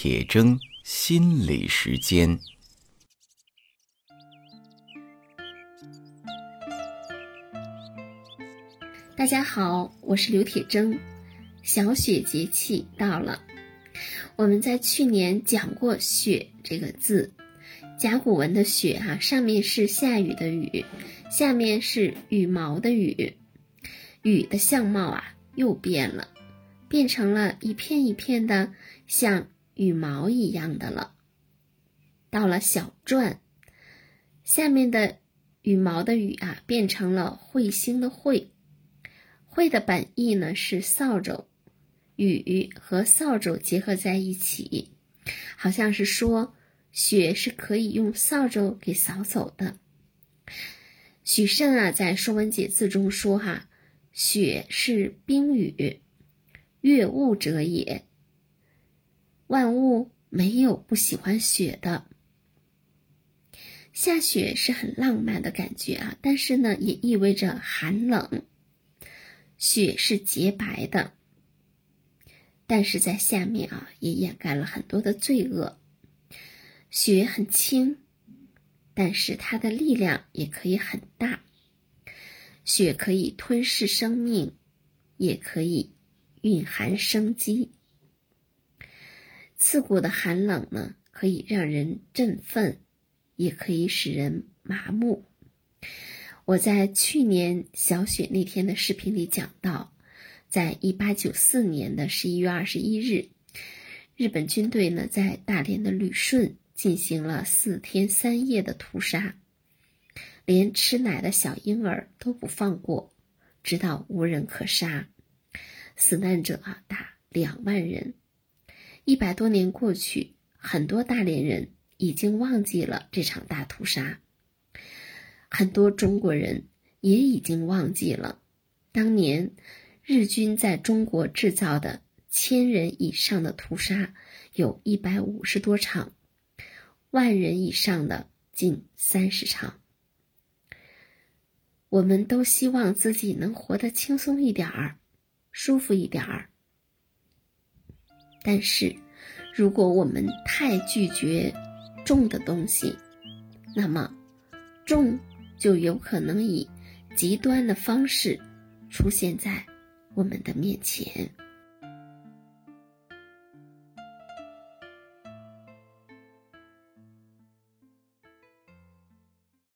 铁铮心理时间。大家好，我是刘铁铮。小雪节气到了，我们在去年讲过“雪”这个字，甲骨文的“雪”哈，上面是下雨的“雨”，下面是羽毛的“羽”，雨的相貌啊又变了，变成了一片一片的像羽毛一样的了。到了小篆，下面的羽毛的“羽”啊变成了彗星的“彗”，“彗”的本意呢是扫帚。雨和扫帚结合在一起，好像是说雪是可以用扫帚给扫走的。许慎啊，在《说文解字》中说：“哈，雪是冰雨，悦物者也。万物没有不喜欢雪的。下雪是很浪漫的感觉啊，但是呢，也意味着寒冷。雪是洁白的。”但是在下面啊，也掩盖了很多的罪恶。雪很轻，但是它的力量也可以很大。雪可以吞噬生命，也可以蕴含生机。刺骨的寒冷呢，可以让人振奋，也可以使人麻木。我在去年小雪那天的视频里讲到。在一八九四年的十一月二十一日，日本军队呢在大连的旅顺进行了四天三夜的屠杀，连吃奶的小婴儿都不放过，直到无人可杀，死难者啊达两万人。一百多年过去，很多大连人已经忘记了这场大屠杀，很多中国人也已经忘记了当年。日军在中国制造的千人以上的屠杀有一百五十多场，万人以上的近三十场。我们都希望自己能活得轻松一点儿，舒服一点儿。但是，如果我们太拒绝重的东西，那么重就有可能以极端的方式出现在。我们的面前。